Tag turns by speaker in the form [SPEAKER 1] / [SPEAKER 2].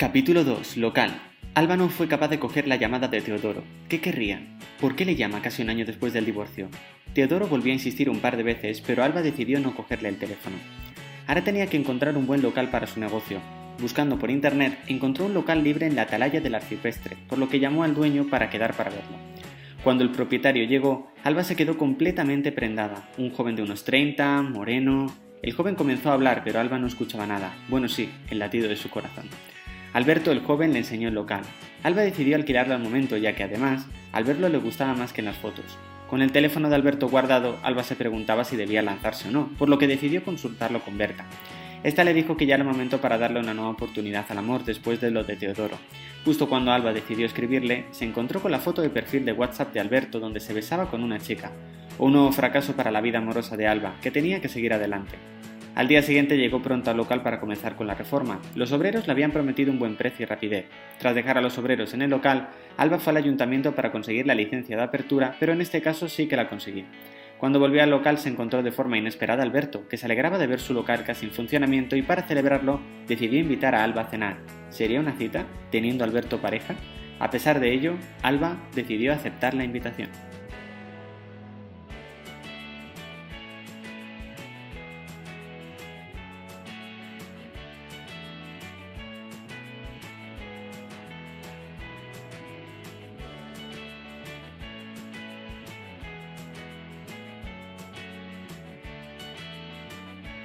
[SPEAKER 1] Capítulo 2. Local. Alba no fue capaz de coger la llamada de Teodoro. ¿Qué querría? ¿Por qué le llama casi un año después del divorcio? Teodoro volvió a insistir un par de veces, pero Alba decidió no cogerle el teléfono. Ahora tenía que encontrar un buen local para su negocio. Buscando por internet, encontró un local libre en la atalaya del arcipreste, por lo que llamó al dueño para quedar para verlo. Cuando el propietario llegó, Alba se quedó completamente prendada. Un joven de unos 30, moreno. El joven comenzó a hablar, pero Alba no escuchaba nada. Bueno, sí, el latido de su corazón. Alberto el joven le enseñó el local. Alba decidió alquilarlo al momento, ya que además, al verlo le gustaba más que en las fotos. Con el teléfono de Alberto guardado, Alba se preguntaba si debía lanzarse o no, por lo que decidió consultarlo con Berta. Esta le dijo que ya era momento para darle una nueva oportunidad al amor después de lo de Teodoro. Justo cuando Alba decidió escribirle, se encontró con la foto de perfil de WhatsApp de Alberto donde se besaba con una chica. Un nuevo fracaso para la vida amorosa de Alba, que tenía que seguir adelante. Al día siguiente llegó pronto al local para comenzar con la reforma. Los obreros le habían prometido un buen precio y rapidez. Tras dejar a los obreros en el local, Alba fue al ayuntamiento para conseguir la licencia de apertura, pero en este caso sí que la consiguió. Cuando volvió al local se encontró de forma inesperada Alberto, que se alegraba de ver su local casi en funcionamiento y para celebrarlo decidió invitar a Alba a cenar. ¿Sería una cita, teniendo Alberto pareja? A pesar de ello, Alba decidió aceptar la invitación.